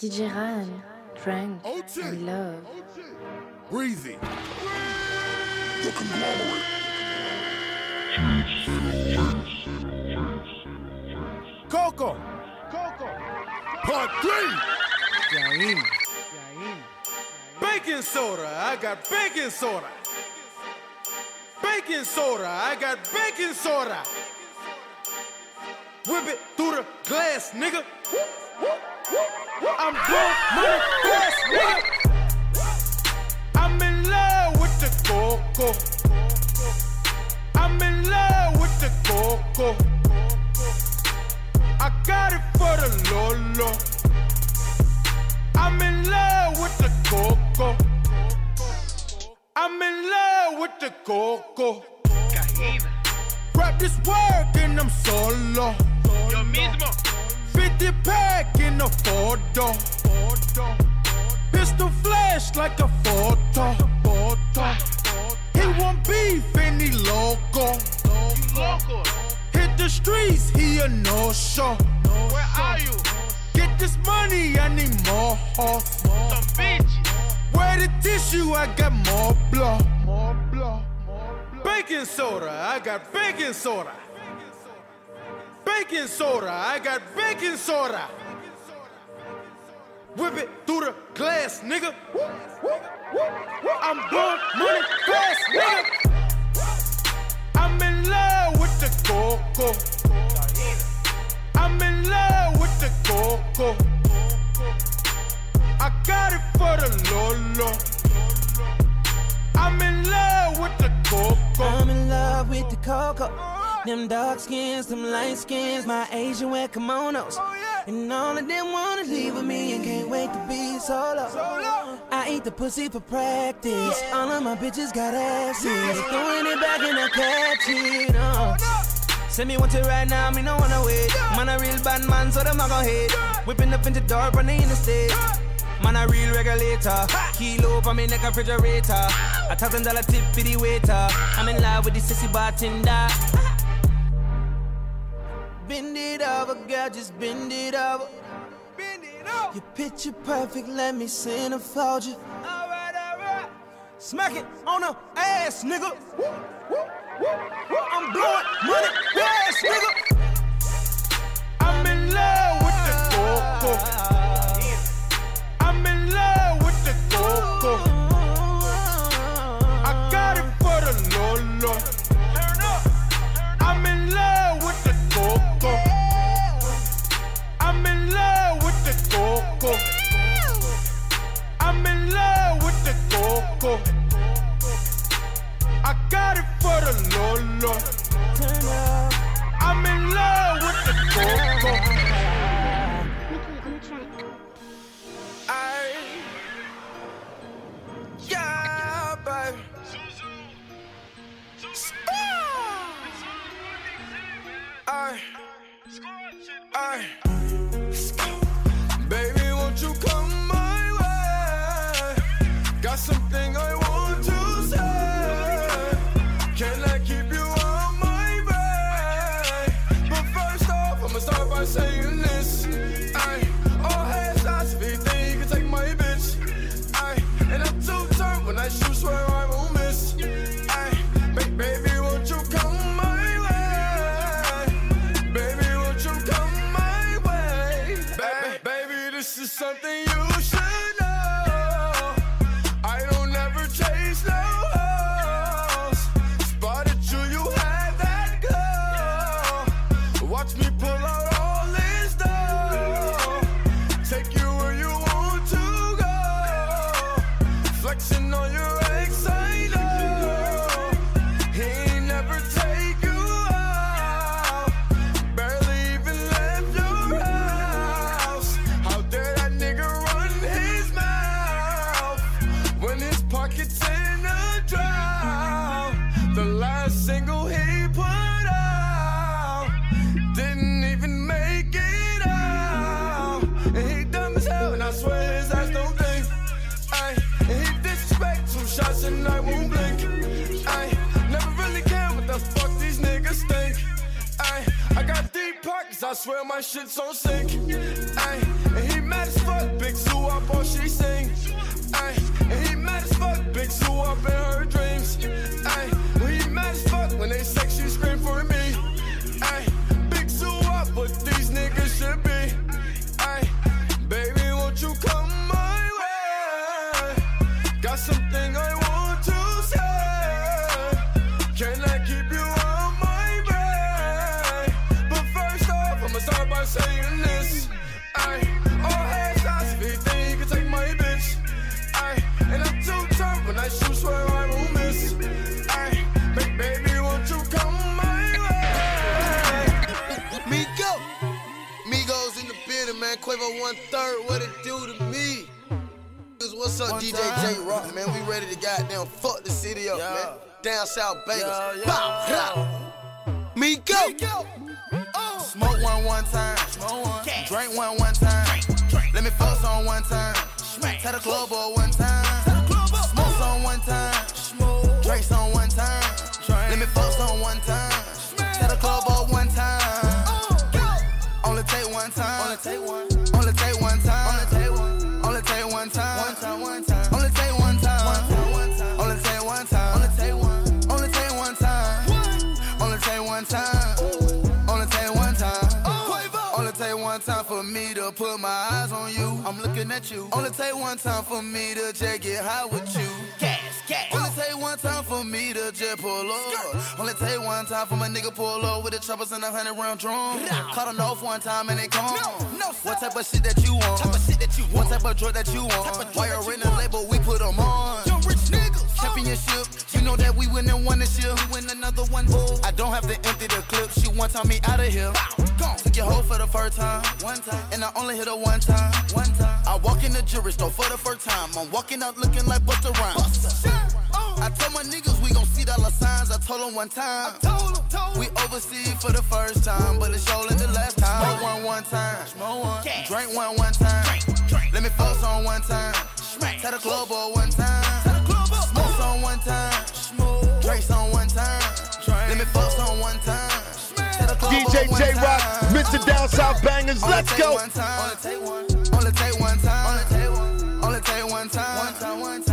DJ R'an, Frank, and Love. Breezy. The conglomerate. Coco. Coco. Part three. Yain. Baking soda, I got baking soda. Baking soda, I got baking soda. Whip it through the glass, nigga. I'm blowing money fast, nigga. I'm in love with the coco. I'm in love with the coco. I got it for the Lolo. I'm in love with the coco. I'm in love with the coco. Rap this work and I'm solo. Yo mismo. 50 pack in the photo. Pistol flash like a photo. He want beef and he loco. Hit the streets, he a no show. Where are you? Get this money, I need more. Some bitches. Where the tissue, I got more blood. More blood. Baking soda, I got baking soda. Baking soda, I got baking soda. Whip it through the glass, nigga. I'm blowing money fast, nigga. I'm in love with the coco. I'm in love with the coco. I got it for the Lolo. I'm in love with the coco. I'm in love with the cocoa. Them dark skins, them light skins, my Asian wear kimonos. And all of them wanna leave with me and can't wait to be solo. I eat the pussy for practice. All of my bitches got asses. Throwing it back and I catch it. Uh. Send me one to right now, me no wanna wait. Man a real bad man, so them a go hate. Whipping up in into door, on the interstate. Man a real regulator. Kilo for me neck refrigerator. A thousand dollar tip for the waiter. I'm in love with the sissy bartender. Bend it over, girl, just bend it over. Bend it over. Your picture perfect, let me centerfold you. Alright, alright. Smack it on the ass, nigga. I'm blowing money fast, nigga. Coco. I got it for the Lolo. I'm in love with the coco. Aye. Yeah, baby. Aye. Aye. Baby, this is something you Swear my shit's so sync. What's up, One DJ time. J Rock, man? We ready to goddamn fuck the city up, Yeah. man. Down south bangers. Yeah, yeah. Bow. Me go. Smoke one one time. Drink one one time. Let me fuck on one time. Tell the club up one time. Smoke on one time. Drink on one time. Let me fuck on one time. Tell the club up one time. Only take one time. Only take one. Only take one time. Only take one. One time. One time. One time. Only take one time. Only take one time. Only take one. Only take one time. Only take one time. Only take one time. Only take one time for me to put my eyes on you. I'm looking at you. Only take one time for me to just get high with you. Gas, gas. Only take one time for me to just pull up. Only take one time for my nigga pull up with the choppers and a hundred round drum. Caught him off one time and they come. What type of shit that you want? Type of shit that you want. What type of drug that you want? Why you're in the label, we put them on. Young rich niggas. Uh. Championship, you know that we win and won this year. We win another one. Oh. I don't have to empty the clip. She one time me out of here. Took your hoe for the first time. One time. And I only hit her one time. One time. I walk in the jewelry store for the first time. I'm walking out looking like Busta Rhymes. Oh. I told my niggas we gon' see dollar signs. I told them one time. We overseas for the first time, but it's surely the last time. Smoke one one time. Drink one one time. Let me fuck on one time. Tell the club up one time. Smoke on one time. Drink on one time. Let me fuck on one time. Tell the club DJ J Rock. Mr. Down South Bangers, let's go. Only take one. Only take one time. Only take one. Only take one time. One time. One time.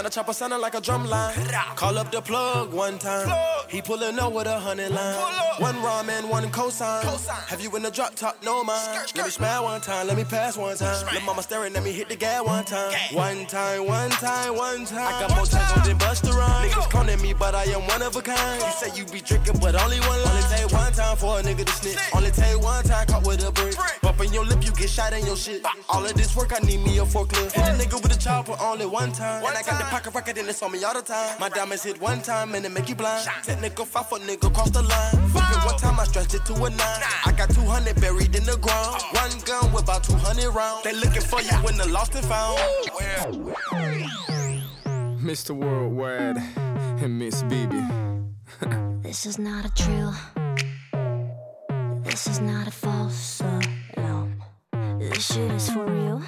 Now the chopper sounding like a drum line. Call up the plug one time. He pulling up with a hundred line. One ramen, one cosign. Have you in the drop top? No mind. Let me smile one time. Let me pass one time. Let mama staring at me hit the gas one time. One time, one time, one time. I got more tackles than Busta Rhymes. Niggas cloning me, but I am one of a kind. You say you be drinking, but only one line. Only take one time for a nigga to snitch. Only take one time caught with a brick. Bumping your lip, you get shot in your shit. All of this work, I need me a forklift. Hit a nigga with a chopper only one time. And I got the pocket rocket and it's on me all the time. My diamonds hit one time and it make you blind. Technical five foot nigga cross the line. Fucking one time I stretched it to a nine. I got 200 buried in the ground. One gun with about 200 rounds. They looking for you when the lost and found. Mr. Worldwide and Miss Bebe. This is not a drill. This is not a false uh, alarm. This shit is for real.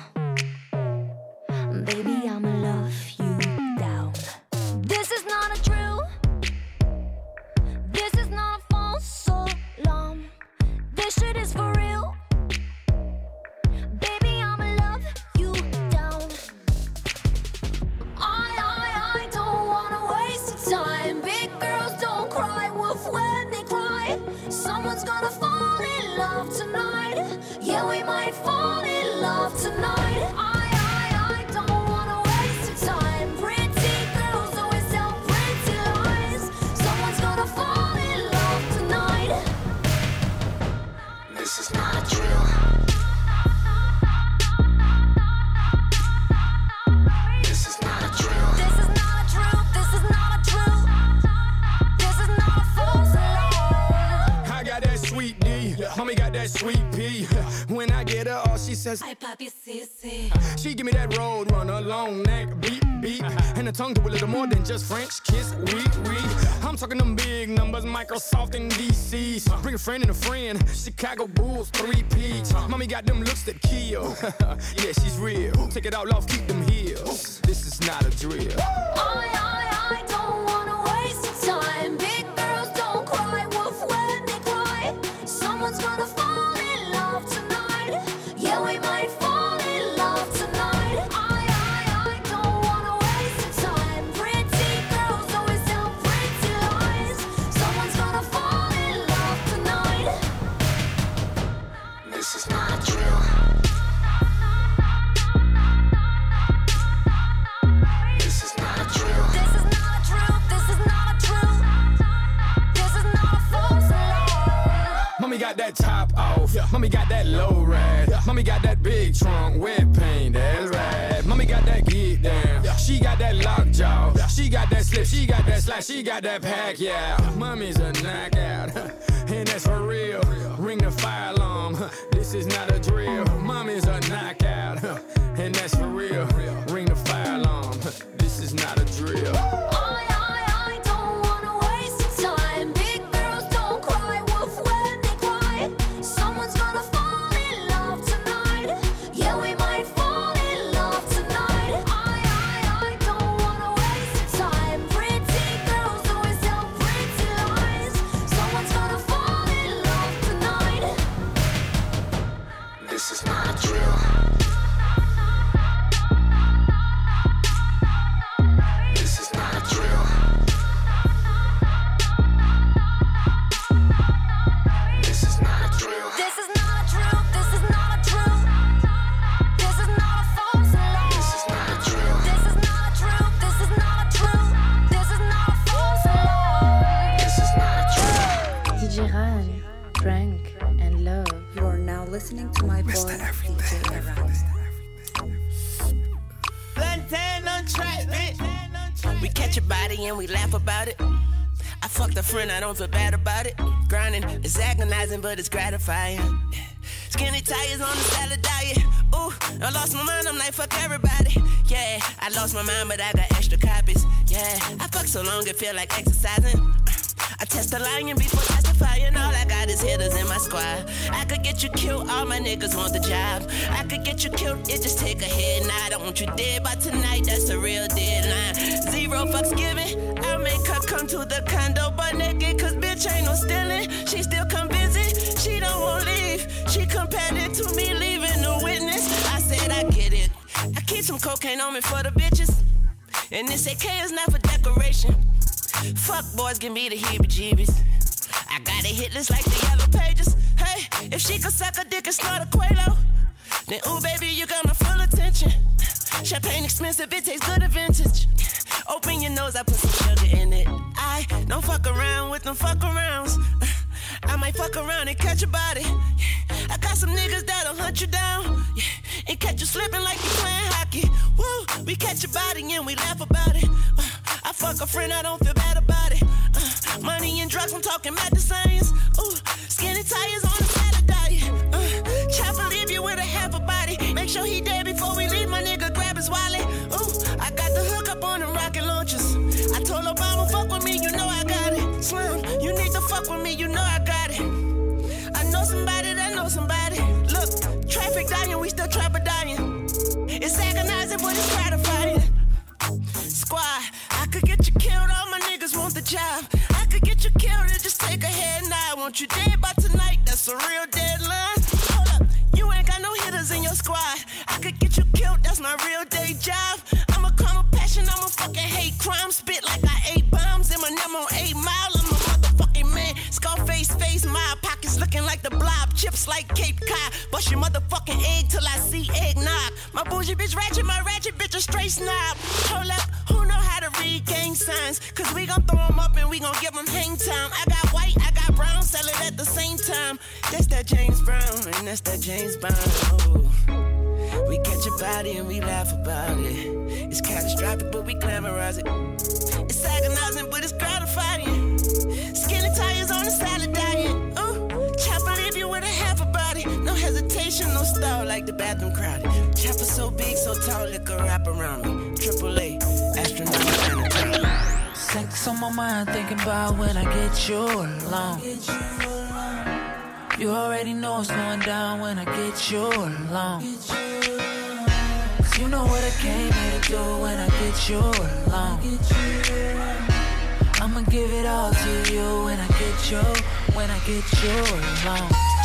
Baby, I'ma love that sweet P. When I get her, all she says, Ay, papi, sí, sí. she give me that road runner, long neck, beat, beat. And the tongue to a little more than just French kiss, we, we. I'm talking them big numbers, Microsoft and DCs. Bring a friend and a friend, Chicago Bulls, three peats. Mommy got them looks that kill. yeah, she's real. Take it out off, keep them heels. This is not a drill. She got that pack, yeah. We catch a body and we laugh about it. I fucked a friend, I don't feel bad about it. Grinding, is agonizing, but it's gratifying. Skinny tires on the salad diet. Ooh, I lost my mind, I'm like, fuck everybody. Yeah, I lost my mind, but I got extra copies. Yeah, I fuck so long, it feel like exercising. I test the lion before testifying. All I got is hitters in my squad. I could get you killed, all my niggas want the job. I could get you killed, it just take a head. Nah, I don't want you dead by tonight, that's a real deadline. Zero fucks given. I'll make her come to the condo, but naked, cause bitch ain't no stealing. She still come visit, she don't want leave. She compared it to me leaving the witness. I said, I get it. I keep some cocaine on me for the bitches. And this AK is not for decoration. Fuck boys, give me the heebie jeebies. I got a hit list like the yellow pages. Hey, if she could suck a dick and snort a Quaalude, then ooh, baby, you got my full attention. Champagne expensive, it tastes good at vintage. Open your nose, I put some sugar in it. I don't fuck around with them fuck arounds. I might fuck around and catch a body. I got some niggas that'll hunt you down and catch you slipping like you playing hockey. Woo, we catch your body and we laugh about it. Uh, I fuck a friend, I don't feel bad. Uh, money and drugs, I'm talking science. Ooh, skinny tires on of diet. Uh, chopper leave you with a half a body. Make sure he dead before we leave. My nigga grab his wallet. Ooh, I got the hook up on them rocket launchers. I told Obama, fuck with me, you know I got it. Slim, you need to fuck with me, you know I got it. I know somebody that knows somebody. Look, traffic dying, we still trapper dying. It's agonizing, but it's gratifying. Squad, I could get you killed, all my niggas want the job. And just take a head. I want you dead by tonight, that's a real deadline. Hold up, you ain't got no hitters in your squad. I could get you killed, that's my real day job. I'm a crime of passion, I'm a fucking hate crime. Spit like I ate bombs, Eminem on 8 Mile. I'm a motherfucking man. Scarface face, my pockets looking like the blob. Chips like Cape Cod. Bust your motherfucking egg till I see eggnog. My bougie bitch ratchet, my ratchet bitch a straight snob. Hold up, to read gang signs? Cause we gon' throw 'em up and we gon' give 'em hang time. I got white, I got brown, sell it at the same time. That's that James Brown, and that's that James Brown. Ooh. We catch a body and we laugh about it. It's catastrophic, but we glamorize it. It's agonizing, but it's gratifying. Skinny tires on the salad diet. No style like the bathroom crowded. Chopper so big, so tall, liquor wrap around me. Triple A, astronaut. Sex on my mind, thinking about when I get you alone. You already know going down when I get you alone. Cause you know what I came here to do when I get you alone. I'ma give it all to you when I get you, when I get you alone.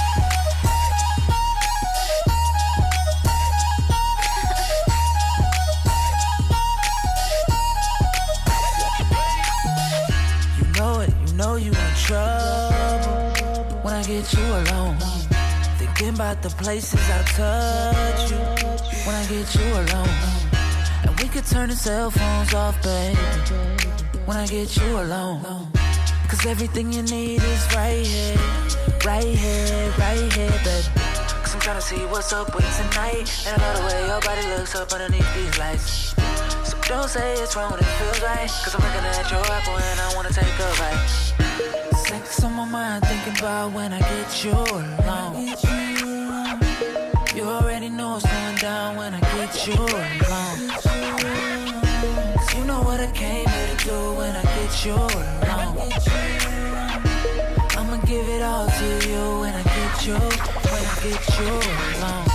You in trouble when I get you alone. Thinking about the places I touch you when I get you alone. And we could turn the cell phones off, baby, when I get you alone. Cause everything you need is right here, right here, right here, baby. Cause I'm tryna see what's up with tonight. And I love the way your body looks up underneath these lights. Don't say it's wrong when it feels right. Cause I'm looking at your apple and I wanna take a bite. Sex on my mind, thinking about when I get you alone. You already know what's going down when I get you alone. You know what I came here to do when I get you alone. I'ma give it all to you when I get you, when I get you alone.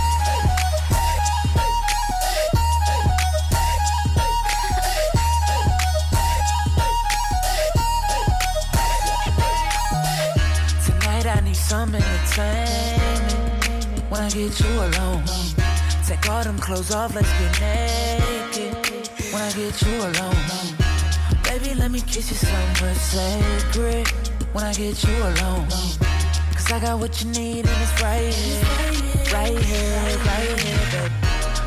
When I get you alone. Take all them clothes off, let's get naked when I get you alone. Baby, let me kiss you somewhere sacred when I get you alone. Cause I got what you need and it's right here, right here, right here, baby.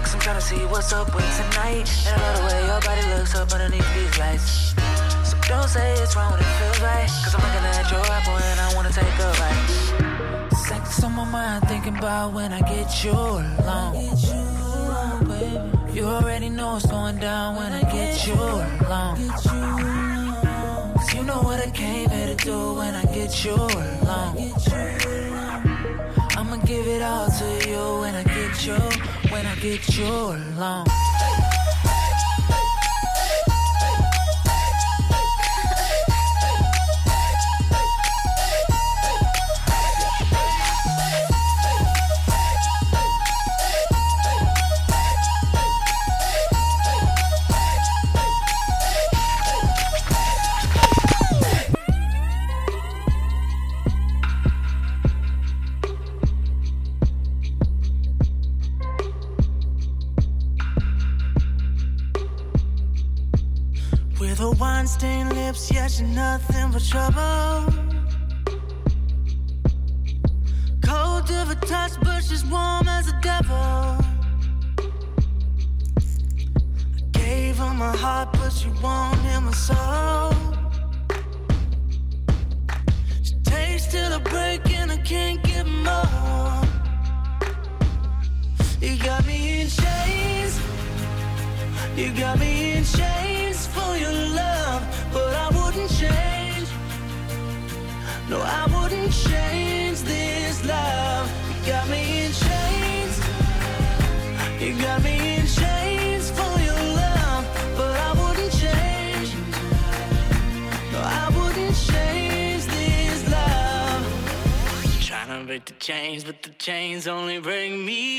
Cause I'm tryna see what's up with tonight. And I love the way your body looks up underneath these lights. Don't say it's wrong when it feels right. Cause I'm looking at your apple and I wanna take a bite. Sex on my mind, thinking about when I get you alone. You already know what's going down when I get you alone. Cause you know what I came here to do when I get you alone. I'ma give it all to you when I get you, when I get you alone. My heart, but she won't hear my soul. She takes till I break, and I can't get more. You got me in chains. You got me in chains for your love, but I wouldn't change. No, I wouldn't change this love. You got me in chains. You got me chains, but the chains only break me.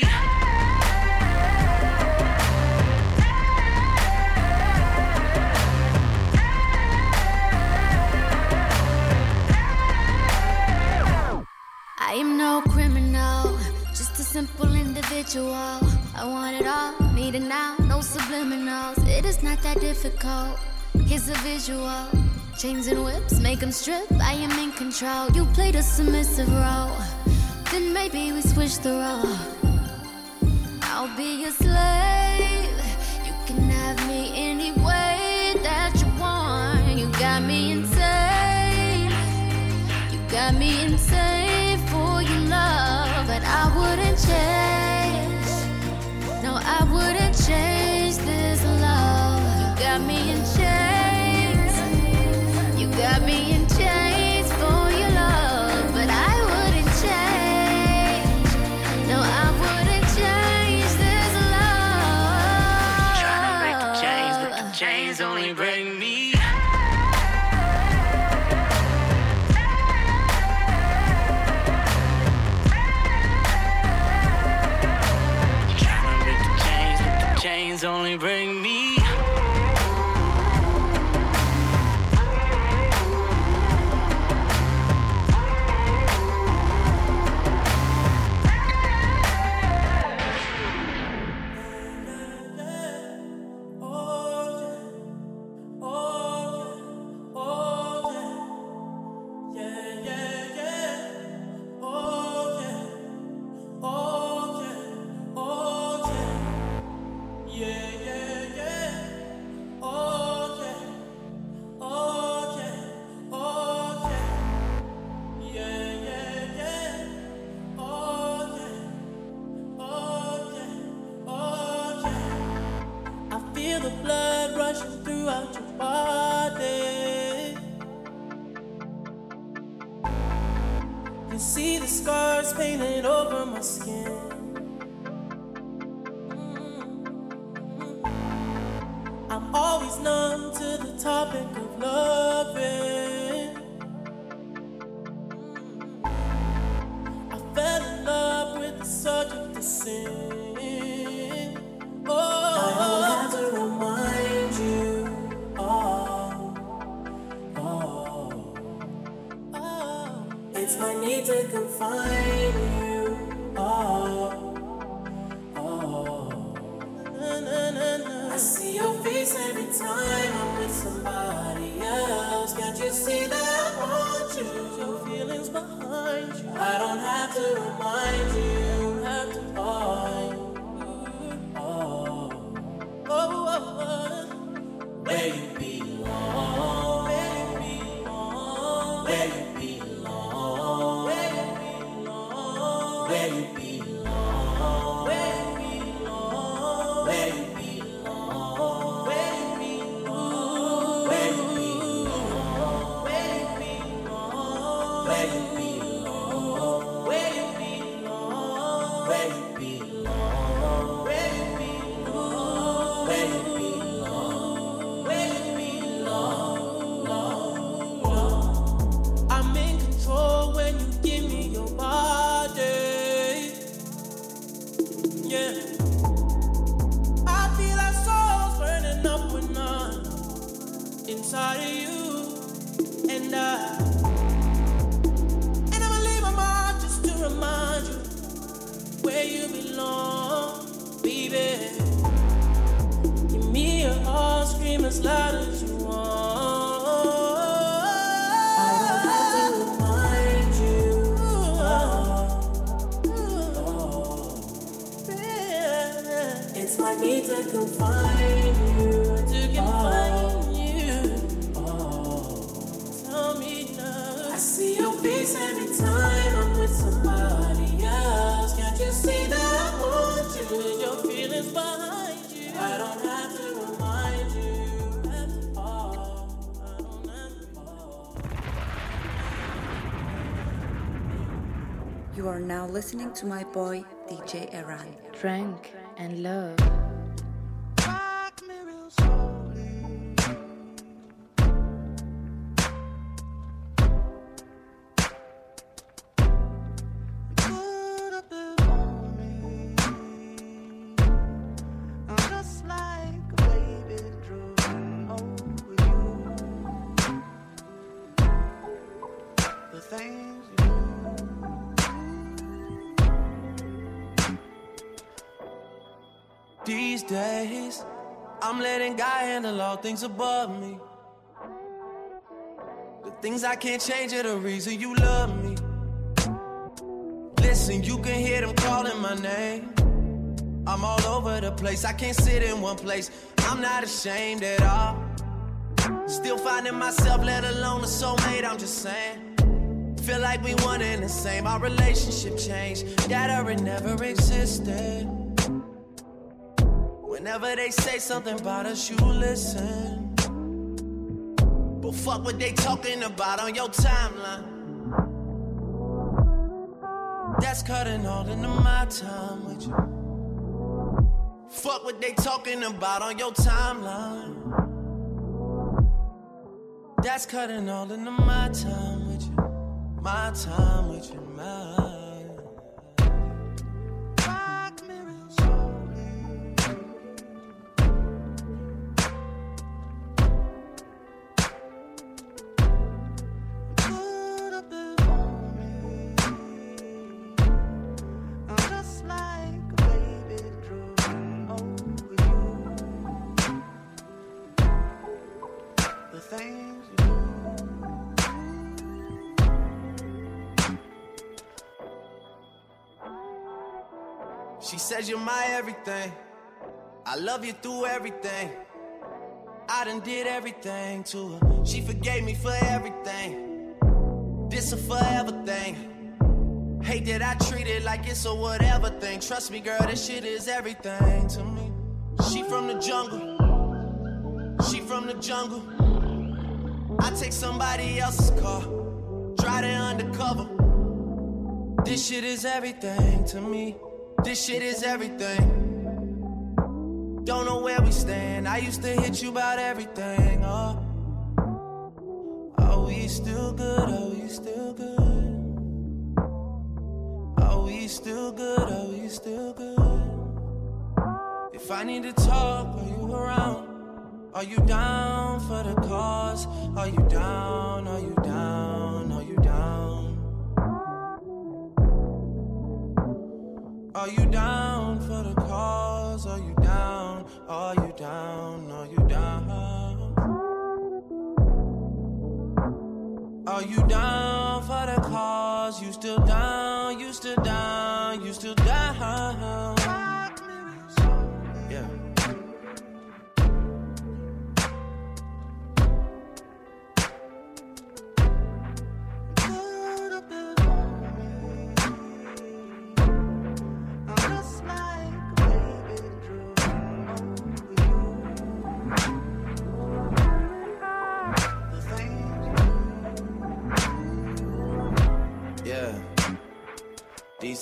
I am no criminal, just a simple individual. I want it all, need it now, no subliminals. It is not that difficult. Here's a visual. Chains and whips, make them strip. I am in control. You played a submissive role. Then maybe we switch the role. I'll be your slave. You can have me any way that you want. You got me insane. You got me insane Chains only bring me listening to my boy DJ R'an. Frank and love. These days, I'm letting God handle all things above me. The things I can't change are the reason you love me. Listen, you can hear them calling my name. I'm all over the place, I can't sit in one place. I'm not ashamed at all. Still finding myself, let alone a soulmate, I'm just saying. Feel like we one and the same, our relationship changed. That or never existed. Whenever they say something about us, you listen. But fuck what they talking about on your timeline. That's cutting all into my time with you. Fuck what they talking about on your timeline. That's cutting all into my time with you. My time with you, mine. Says you're my everything. I love you through everything. I done did everything to her. She forgave me for everything. This a forever thing. Hate that I treat it like it's a whatever thing. Trust me, girl, this shit is everything to me. She from the jungle. She from the jungle. I take somebody else's car. Drive it undercover. This shit is everything to me. This shit is everything. Don't know where we stand. I used to hit you about everything. Oh, are we still good? Are we still good? Are we still good? Are we still good? If I need to talk, are you around? Are you down for the cause? Are you down? Are you Are you down for the cause? Are you down? Are you down? Are you down? Are you down for the cause? You still down?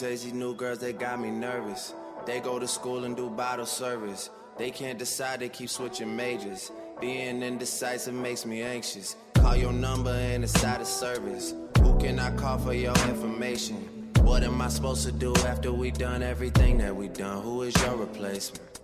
These these new girls, they got me nervous. They go to school and do bottle service. They can't decide, they keep switching majors. Being indecisive makes me anxious. Call your number and it's out of service. Who can I call for your information? What am I supposed to do after we done everything that we done? Who is your replacement?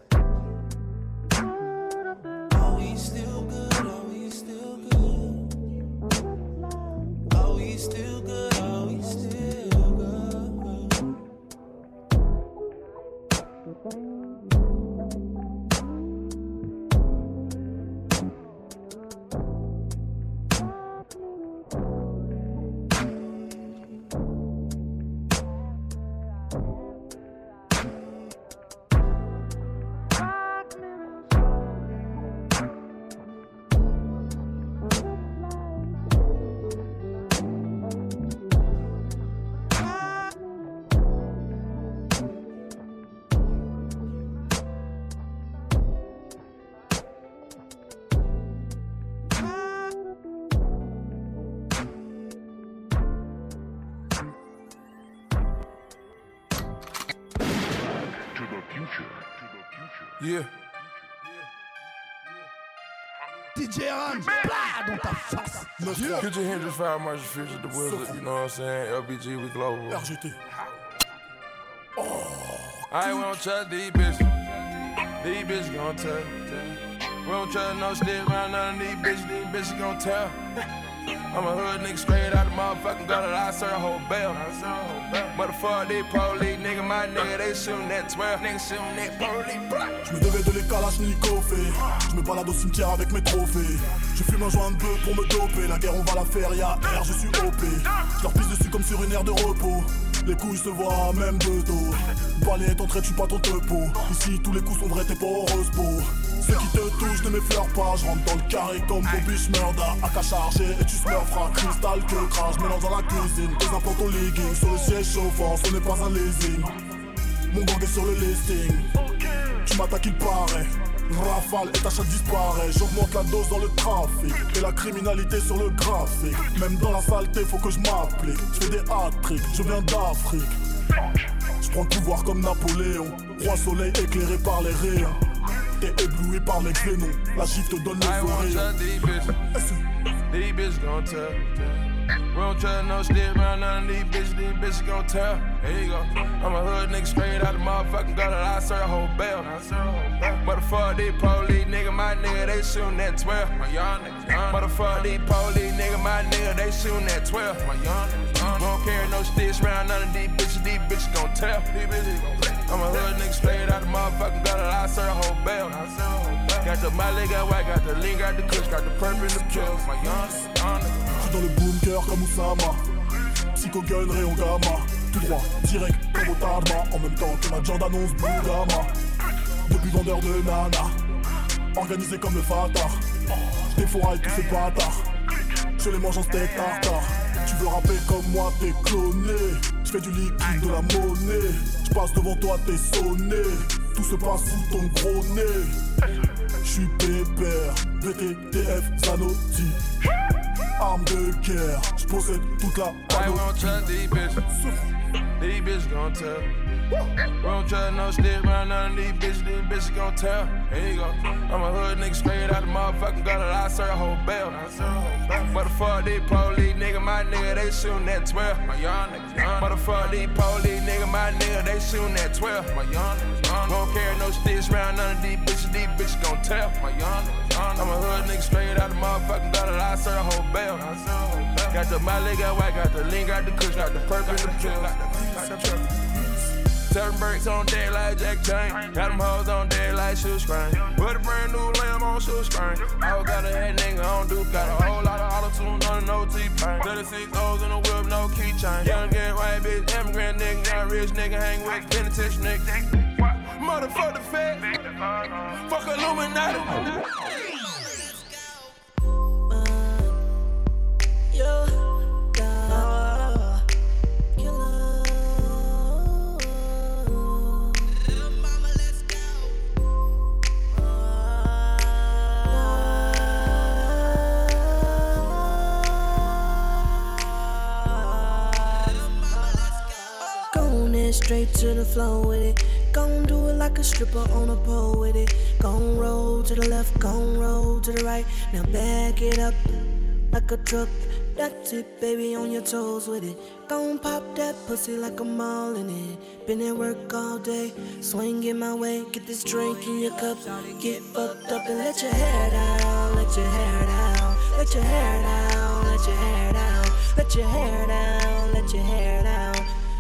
Yeah. DJ Ram, blah, dans ta face. Yeah. Get your Hendrix Fire Marshall Future, the Wizard, you know what I'm saying? LBG, we global. RGT. Oh, I ain't won't trust these bitches. These bitches gon' tell. We don't trust no stick around none of these bitches. These bitches gon' tell. I'm a hood nigga straight out the motherfucking gutter. I serve a whole bell. Motherfucker, these police, nigga, my nigga, they shootin' that 12. Nigga shootin' that police. blah. Je me devais de les Kalachnikov Je me balade au cimetière avec mes trophées Je fume un joint de bœuf pour me doper La guerre on va la faire, y'a R, je suis OP Je leur pisse dessus comme sur une aire de repos Les couilles se voient même de dos Balai ton trait, tu pas ton tepo Ici tous les coups sont vrais, t'es pas heureuse beau Ceux qui te touchent ne m'effleurent pas Je rentre dans le carré comme Bobby Schmurda AK chargé et tu smurfras Cristal que crash, mélange dans la cuisine Tes implants au legging sur le siège chauffant Ce n'est pas un leasing Mon gang est sur le listing tu m'attaques, il paraît. Rafale et ta chatte disparaît. J'augmente la dose dans le trafic. Et la criminalité sur le graphique. Même dans la saleté, faut que je m'applique. Je fais des hat-tricks, je viens d'Afrique. Je prends le pouvoir comme Napoléon. Roi soleil éclairé par les rayons. T'es ébloui par les xénons. La gifle te donne I les won't oreilles. trust these bitches. Gon' tell. We don't trust no stick around none of these bitches. These bitches gon' tell. Here you go. I'm a hood nigga straight out the motherfucking gutter. I serve a whole bell. Motherfucker, these police, nigga, my nigga, they shootin' that 12. My young nigga. Motherfucker, these police, nigga, my nigga, they shootin' that 12. My young nigga. Won't carry no sticks around none of these bitches. These bitches gon' tell. These bitches gon' play. I'm a hood nigga straight out the motherfucking gutter. I serve a whole bell. Got the Miley, got white, got the lean, got the kush, got the purple in the pills. My young nigga. young nigga. Je suis dans le bunker comme Oussama. Psycho gun, rayon gamma. Tout droit, direct comme au Tama. En même temps que ma Jordan annonce Blue Gamma. Depuis vendeur de nana. Organisé comme le Fatah. Je défouraille tous ces bâtards. Je les mange en steak tartare. Tu veux rapper comme moi, t'es cloné. Je fais du liquide, de la monnaie. Je passe devant toi, t'es sonné. Tout se passe sous ton gros nez. Je suis pépère, VTTF Zanotti. arme de guerre. Je possède toute la. These bitches gon' tell. We don't trust no shit around none of these bitches. These bitches gon' tell. Here you go. I'm a hood nigga straight out the motherfucking gutter. I serve a whole bell. What the fuck these police nigga, my nigga, they shootin' at 12. My young niggas. What the fuck these police nigga, my nigga, they shootin' at 12. My young niggas. Won't carry no sticks around none of these bitches. These bitches gon' tell. My young niggas. I'm a hood nigga straight out the motherfucking gutter. I serve a whole bell. Got the Miley, got white, got the lean, got the kush, got the purple, and the pill. Got the Seven bricks on deck like Jack Chain. Got them hoes on deck like shoe screen. Put a brand new lamb on shoe screen. I don't got a head nigga on Duke. Got a whole lot of auto tune on no T-pain. 36 O's in the whip, no keychain. Young get white bitch, immigrant nigga, not rich nigga, hang with penitentiary nigga. Motherfucker fat. Fuck Illuminati. Straight to the flow with it. Gon' do it like a stripper on a pole with it. Gon' roll to the left, gon' roll to the right. Now back it up like a truck. That's it, baby, on your toes with it. Gon' pop that pussy like I'm all in it. Been at work all day, swing in my way. Get this drink in your cup, get fucked up and let your hair down, let your hair down, let your hair down, let your hair down, let your hair down, let your hair down.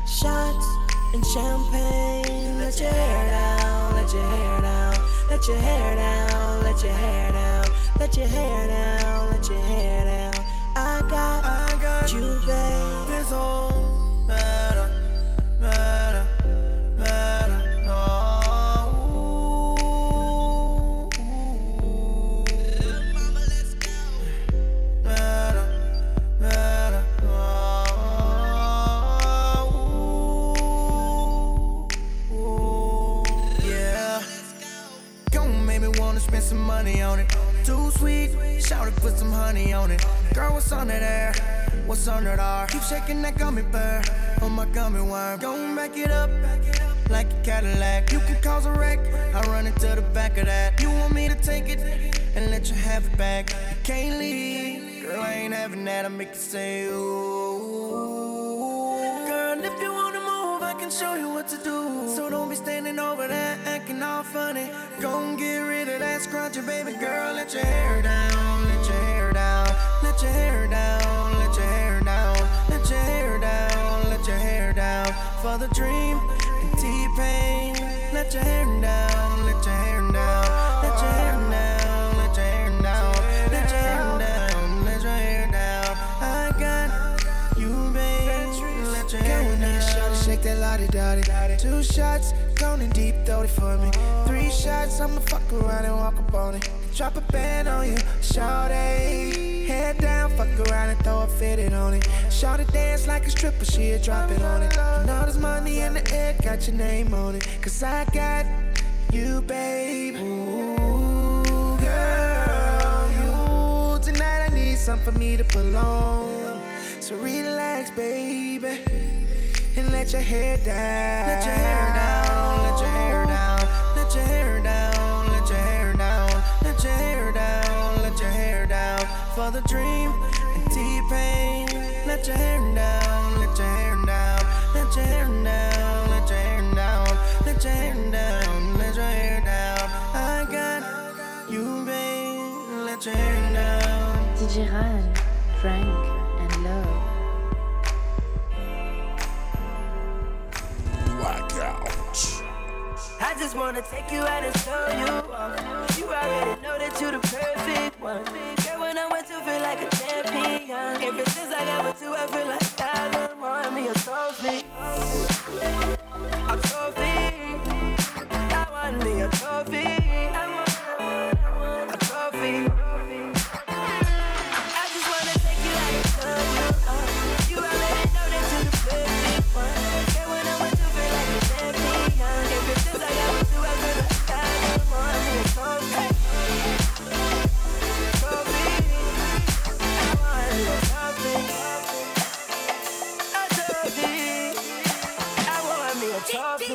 Shots and champagne, let your hair down, let your hair down, let your hair down, let your hair down, let your hair down, let your hair down. I got, I got you, babe. This all on it. Too sweet, shout it, put some honey on it. Girl, what's under there? What's under there? Keep shaking that gummy bear on my gummy worm. Gon' back it up like a Cadillac. You can cause a wreck. I run into the back of that. You want me to take it and let you have it back? You can't leave, girl. I ain't having that. I make you say ooh. Show you what to do. So don't be standing over there acting all funny. Gon' get rid of that scrunchie, baby girl. Let your hair down, let your hair down, let your hair down, let your hair down, let your hair down, let your hair down. For the dream and T-Pain, let your hair down, Two shots, going deep, throw it for me. Three shots, I'ma fuck around and walk up on it. Drop a band on you, shout. Head down, fuck around and throw a fitted on it. Shout it dance like a stripper, she'll drop it on it. You know there's money in the air, got your name on it. Cause I got you, babe. Ooh, girl, you. Tonight I need something for me to on. So relax, baby and let your hair down. Let your hair down, let your hair down, let your hair down, let your hair down, let your hair down, let your hair down. For the dream and T-Pain, let your hair down, let your hair down, let your hair down, let your hair down, let your hair down, let your hair down. I got you, babe, let your hair down. DJ R'an, Frank, just wanna take you out and show you off. You already know that you the perfect one. Girl, when I'm with you, feel like a champion. Ever since I got with you, I feel like I don't want me a trophy. A trophy. I want me a trophy.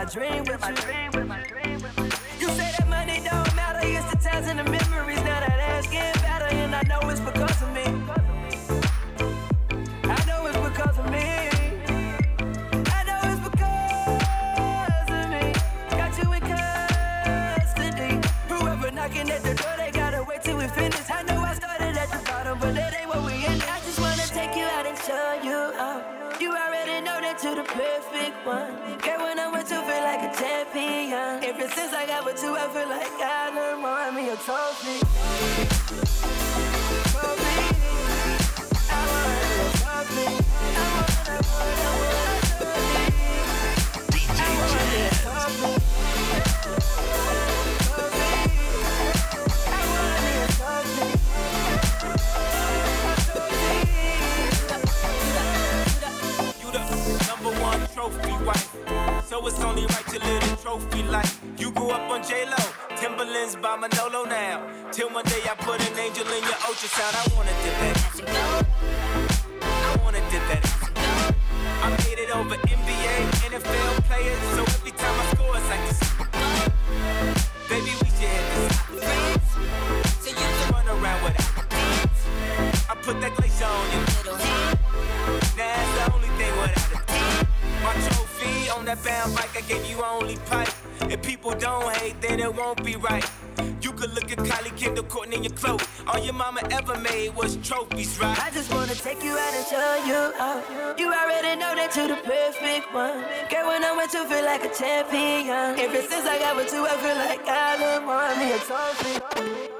my dream with you. You say that money don't matter, it's the times and the memories. Now that ass getting better, and I know it's because. to the perfect one. Girl, when I'm with you, feel like a champion. Ever since I got with you, I feel like I learned more. I'm your trophy. Trophy. I want a trophy. I want, I want, I want I want a. trophy wife. So it's only right to live the trophy life. You grew up on J-Lo, Timberlands by Manolo now. Till one day I put an angel in your ultrasound. I wanna dip that. I wanna dip that. I made it over NBA, NFL players. So every time I score, it's like this. Baby, we should hit this. So you can run around with I put that glacier on your little hand. Now that's the only thing without. My trophy on that band bike, I gave you only pipe. If people don't hate, then it won't be right. You could look at Kylie Kendall Courtney in your clothes. All your mama ever made was trophies, right? I just wanna take you out and show you out. You already know that you're the perfect one. Girl, when I'm with you, feel like a champion. Ever since I got with you, I feel like I done won me a trophy.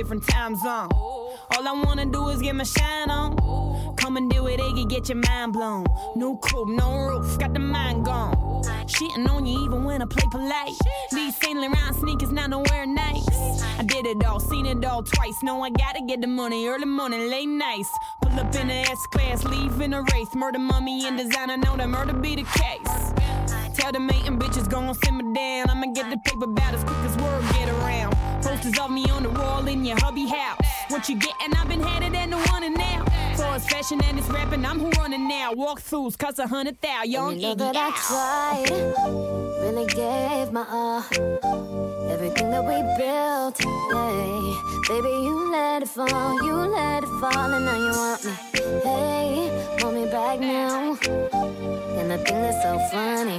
different time zone. All I wanna do is get my shine on. Come and do it, Iggy, get your mind blown. No coupe, no roof, got the mind gone. Shitting on you even when I play polite. These Saint Laurent sneakers not nowhere nice. I did it all, seen it all twice. No, I gotta get the money early morning, late nights. Pull up in a S class, leave in a race. Murder mummy and designer, know that murder be the case. Tell the mating bitches gon' simmer down. I'ma get the paper about as quick as word get around. Posters of me on the wall in your hubby house. What you gettin'? I've been headed in the one and now. So it's fashion and it's rapping, I'm who running now. Walk throughs, cause a hundred thou, young and you know that I tried, really gave my all. Everything that we built, hey, baby, you let it fall, you let it fall, and now you want me, hey, want me back now. And the thing that's so funny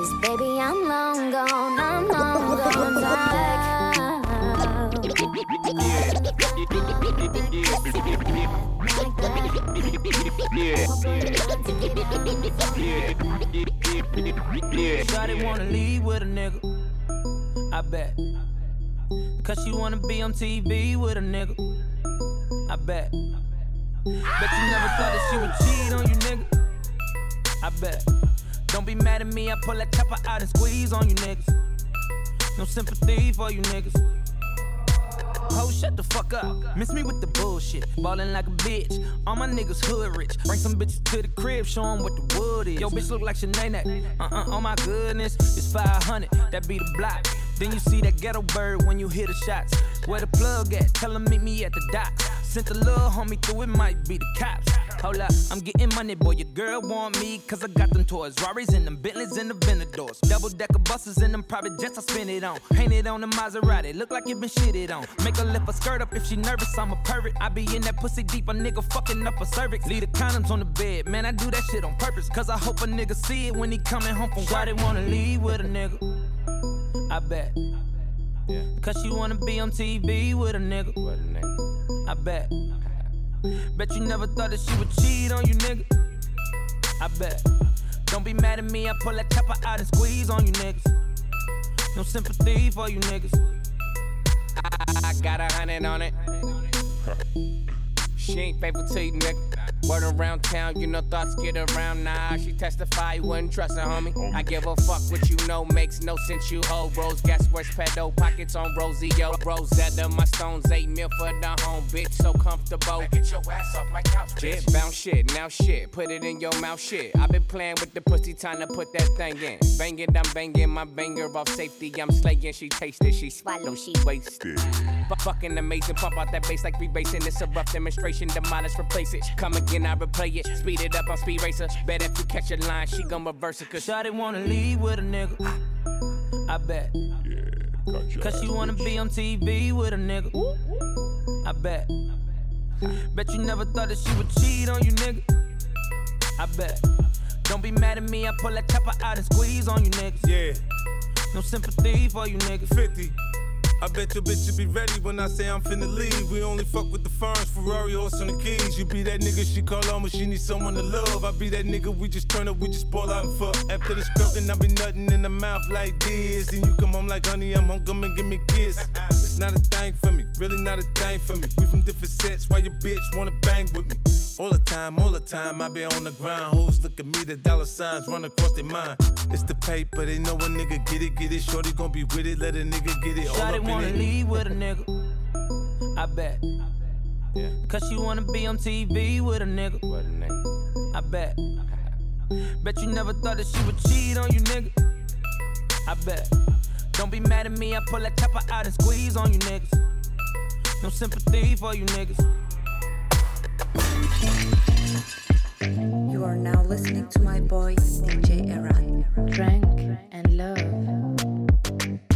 is, baby, I'm long gone, I'm long gone, back. Wanna leave with a nigga. I bet. Cause she wanna be on TV with a nigga. I bet. Bet you never thought that she would cheat on you, nigga. I bet. Don't be mad at me, I pull that chopper out and squeeze on you niggas. No sympathy for you niggas. Ho, shut the fuck up. Miss me with the bullshit. Ballin' like a bitch. All my niggas hood rich. Bring some bitches to the crib, show 'em what the wood is. Yo, bitch look like Sinead. Uh uh, oh my goodness. It's 500, that be the block. Then you see that ghetto bird when you hear the shots. Where the plug at? Tell 'em meet me at the dock. Sent the little homie through, it might be the cops. Hold up, I'm getting money, boy. Your girl want me, cause I got them toys. Rari's and them Bentleys and the Venadors. Double decker buses and them private jets I spin it on. Painted on the Maserati, look like it been shitted on. Make her lift her skirt up if she nervous, I'm a pervert. I be in that pussy deep, a nigga fucking up a cervix. Leave the condoms on the bed, man, I do that shit on purpose. Cause I hope a nigga see it when he coming home from work. Shawty wanna leave with a nigga. I bet. Cause she wanna be on TV with a nigga. I bet. Bet you never thought that she would cheat on you, nigga. I bet. Don't be mad at me, I pull that chopper out and squeeze on you niggas. No sympathy for you niggas. I got a hundred on it. She ain't faithful to you, nigga. Word around town, you know thoughts get around. Nah, she testify, you wouldn't trust her, homie. Oh. I give a fuck what you know, makes no sense. You hoe rose, gas worse pedo, pockets on Rosie, yo. Rosetta, my stones, eight mil for the home, bitch, so comfortable. Get your ass off my couch, bitch. bounce shit, now shit, put it in your mouth, shit. i been playing with the pussy, time to put that thing in. Bang it, I'm banging my banger off safety. I'm slaying, she tasted, she swallow, she wasted. But fucking amazing, pump out that bass like rebasing. It's a rough demonstration, demolish, replace it. Come again, I replay it. Speed it up on speed racer. Bet if you catch a line, she gon' reverse it. Cause Shawty wanna leave with a nigga. I bet. Yeah, Cause she wanna be on TV with a nigga. I bet. Bet you never thought that she would cheat on you, nigga. I bet. Don't be mad at me, I pull that chopper out and squeeze on you niggas. Yeah. No sympathy for you nigga. 50. I bet your bitch will be ready when I say I'm finna leave. We only fuck with the firms, Ferrari, horse on the keys. You be that nigga she call on when she need someone to love. I be that nigga we just turn up, we just ball out and fuck. After the scripting, I be nothing in the mouth like this. Then you come home like honey, I'm home, come and give me a kiss. It's not a thing for me, really not a thing for me. We from different sets, why your bitch wanna bang with me? All the time, all the time, I be on the ground. Hoes look at me, the dollar signs run across their mind. It's the paper, they know a nigga get it, get it. Shorty gon' be with it, let a nigga get it. All Shawty up wanna in it. leave with a nigga. I bet. Cause she wanna be on TV with a nigga. I bet. Bet you never thought that she would cheat on you, nigga. I bet. Don't be mad at me, I pull that chopper out and squeeze on you niggas. No sympathy for you niggas. You are now listening to my boy DJ R'an. Drank and love.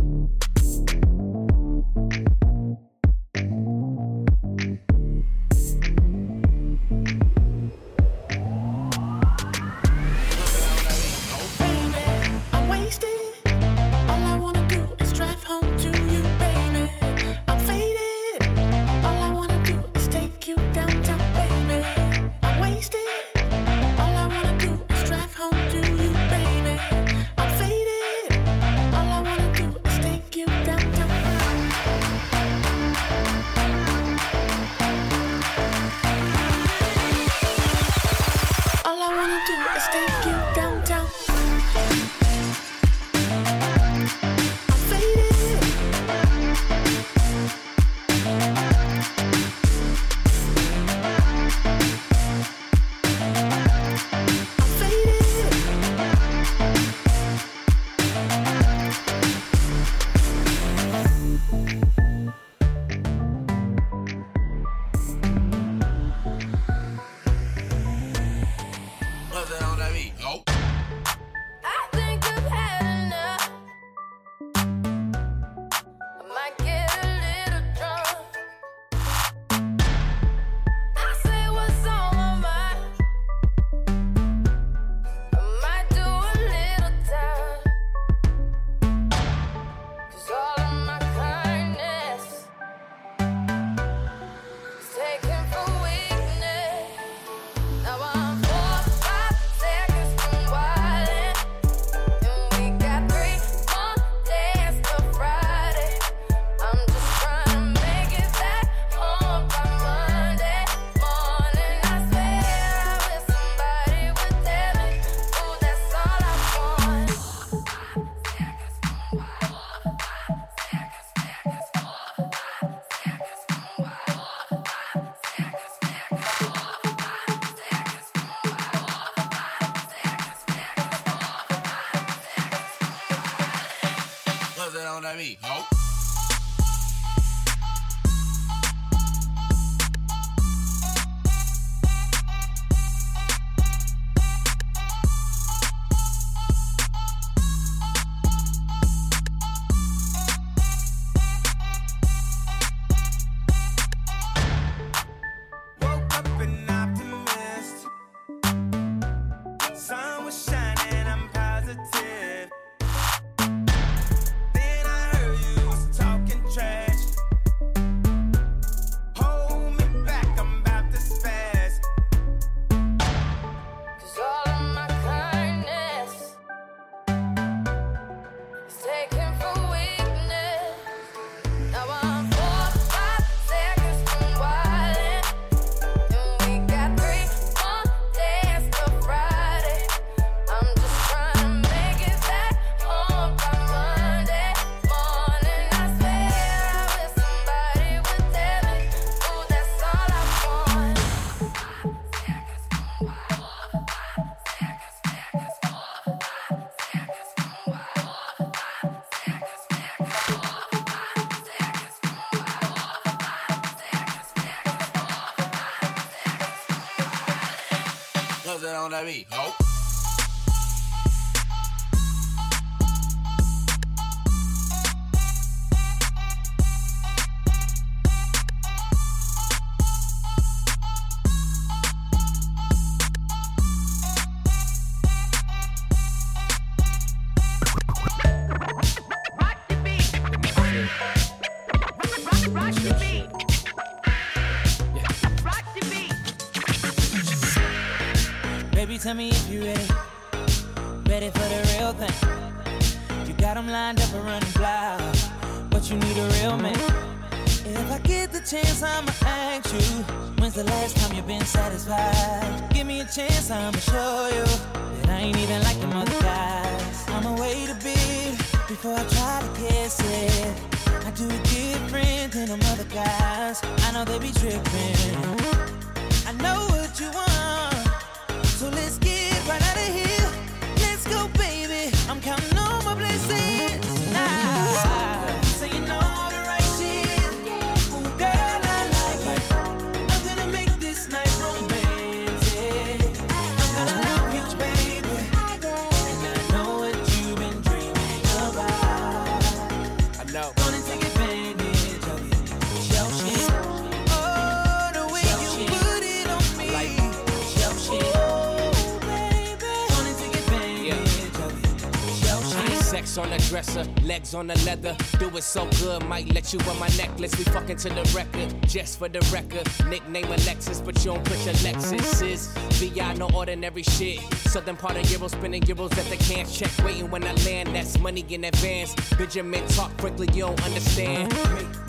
On the leather. Do it so good, might let you wear my necklace. We fucking to the record, just for the record. Nickname Alexis, but you don't put your Lexus. Is VI, no ordinary shit. Southern part of Euro, spinning euros at the can check. Waiting when I land, that's money in advance. Benjamin talk quickly, you don't understand.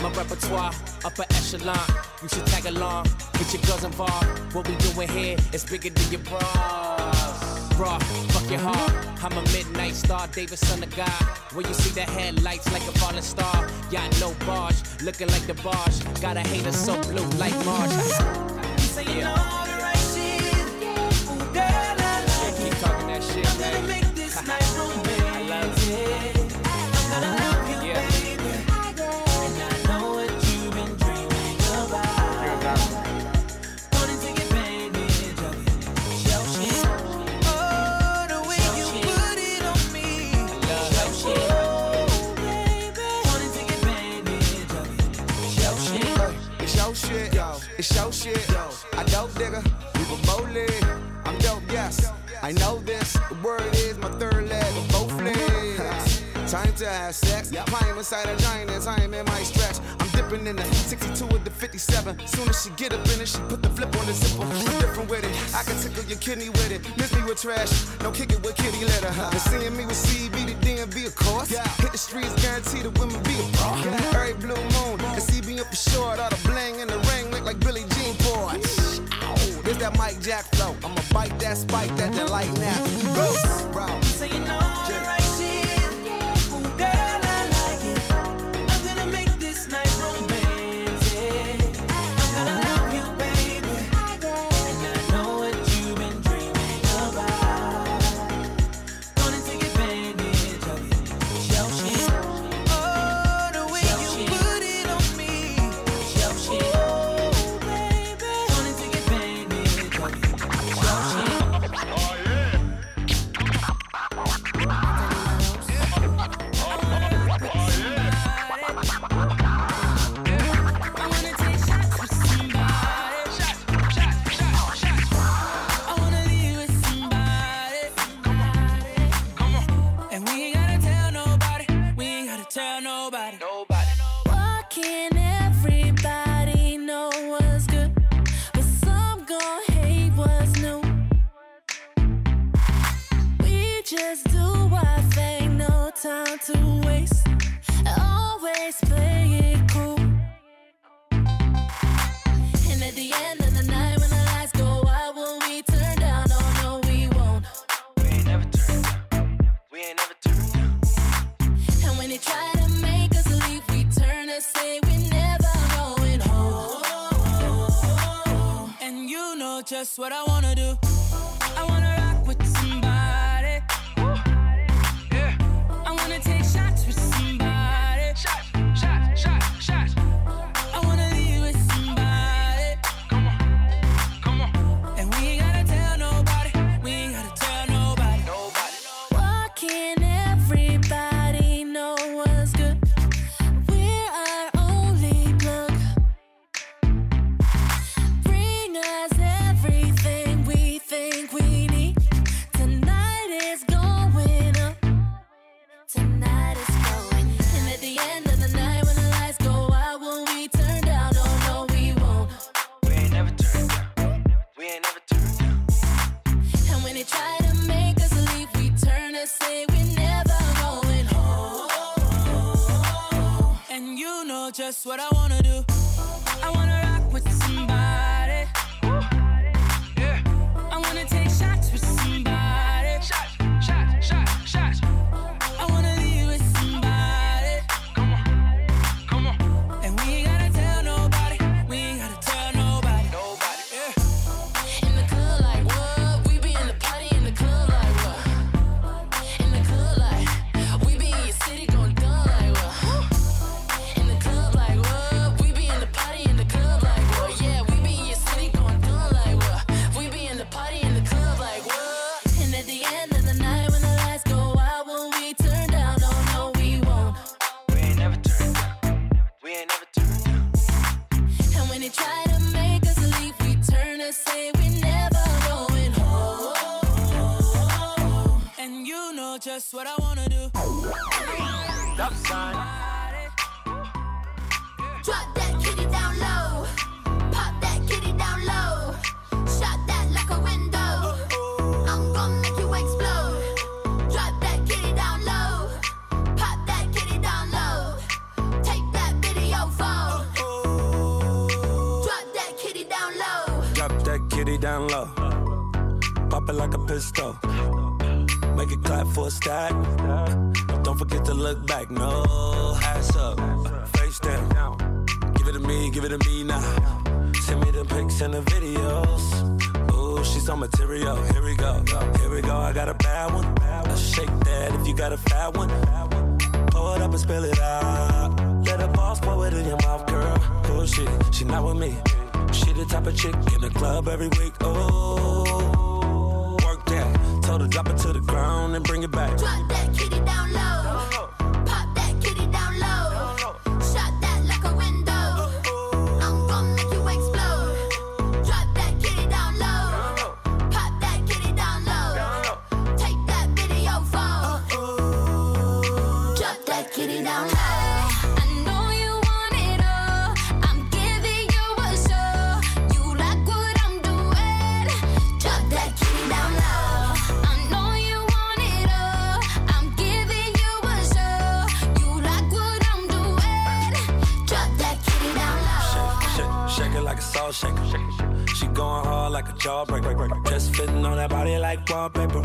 My repertoire, upper echelon. You should tag along, get your girls involved. What we doing here is bigger than your bras. Fuck your heart. I'm a midnight star, David, son of God. When you see the headlights like a falling star, yacht no barge, looking like the barge. Got a hater so blue like Marge. Saying It's your shit. I dope digger, we were bowling. I'm dope, yes. I know this. The word is my third leg of both legs. Time to have sex. Climb inside a giant and time in my stretch. I'm dipping in the 62 with the 57. Soon as she get up in it, she put the flip on the zipper. I'm different with it. I can tickle your kidney with it. Miss me with trash. No kick it with kitty litter. And seeing me with CB, the DMV, of course. Hit the streets, guarantee the women be a pro. Every blue moon, and CB up for short. All the bling in the ring look like Billie Jean. Ow, This that Mike Jack flow. I'ma bite that spike that then light now. Bro, bro. what I want. just what I wanna do. all paper